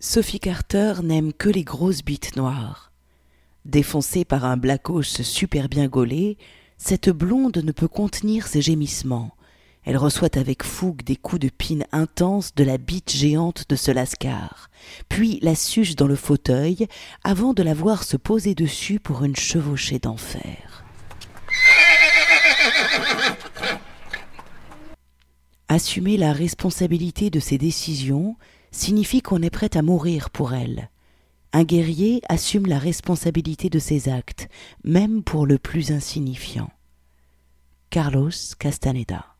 Sophie Carter n'aime que les grosses bites noires. Défoncée par un blackos super bien gaulé, cette blonde ne peut contenir ses gémissements. Elle reçoit avec fougue des coups de pine intenses de la bite géante de ce lascar, puis la suge dans le fauteuil avant de la voir se poser dessus pour une chevauchée d'enfer. Assumer la responsabilité de ses décisions signifie qu'on est prêt à mourir pour elle. Un guerrier assume la responsabilité de ses actes, même pour le plus insignifiant. Carlos Castaneda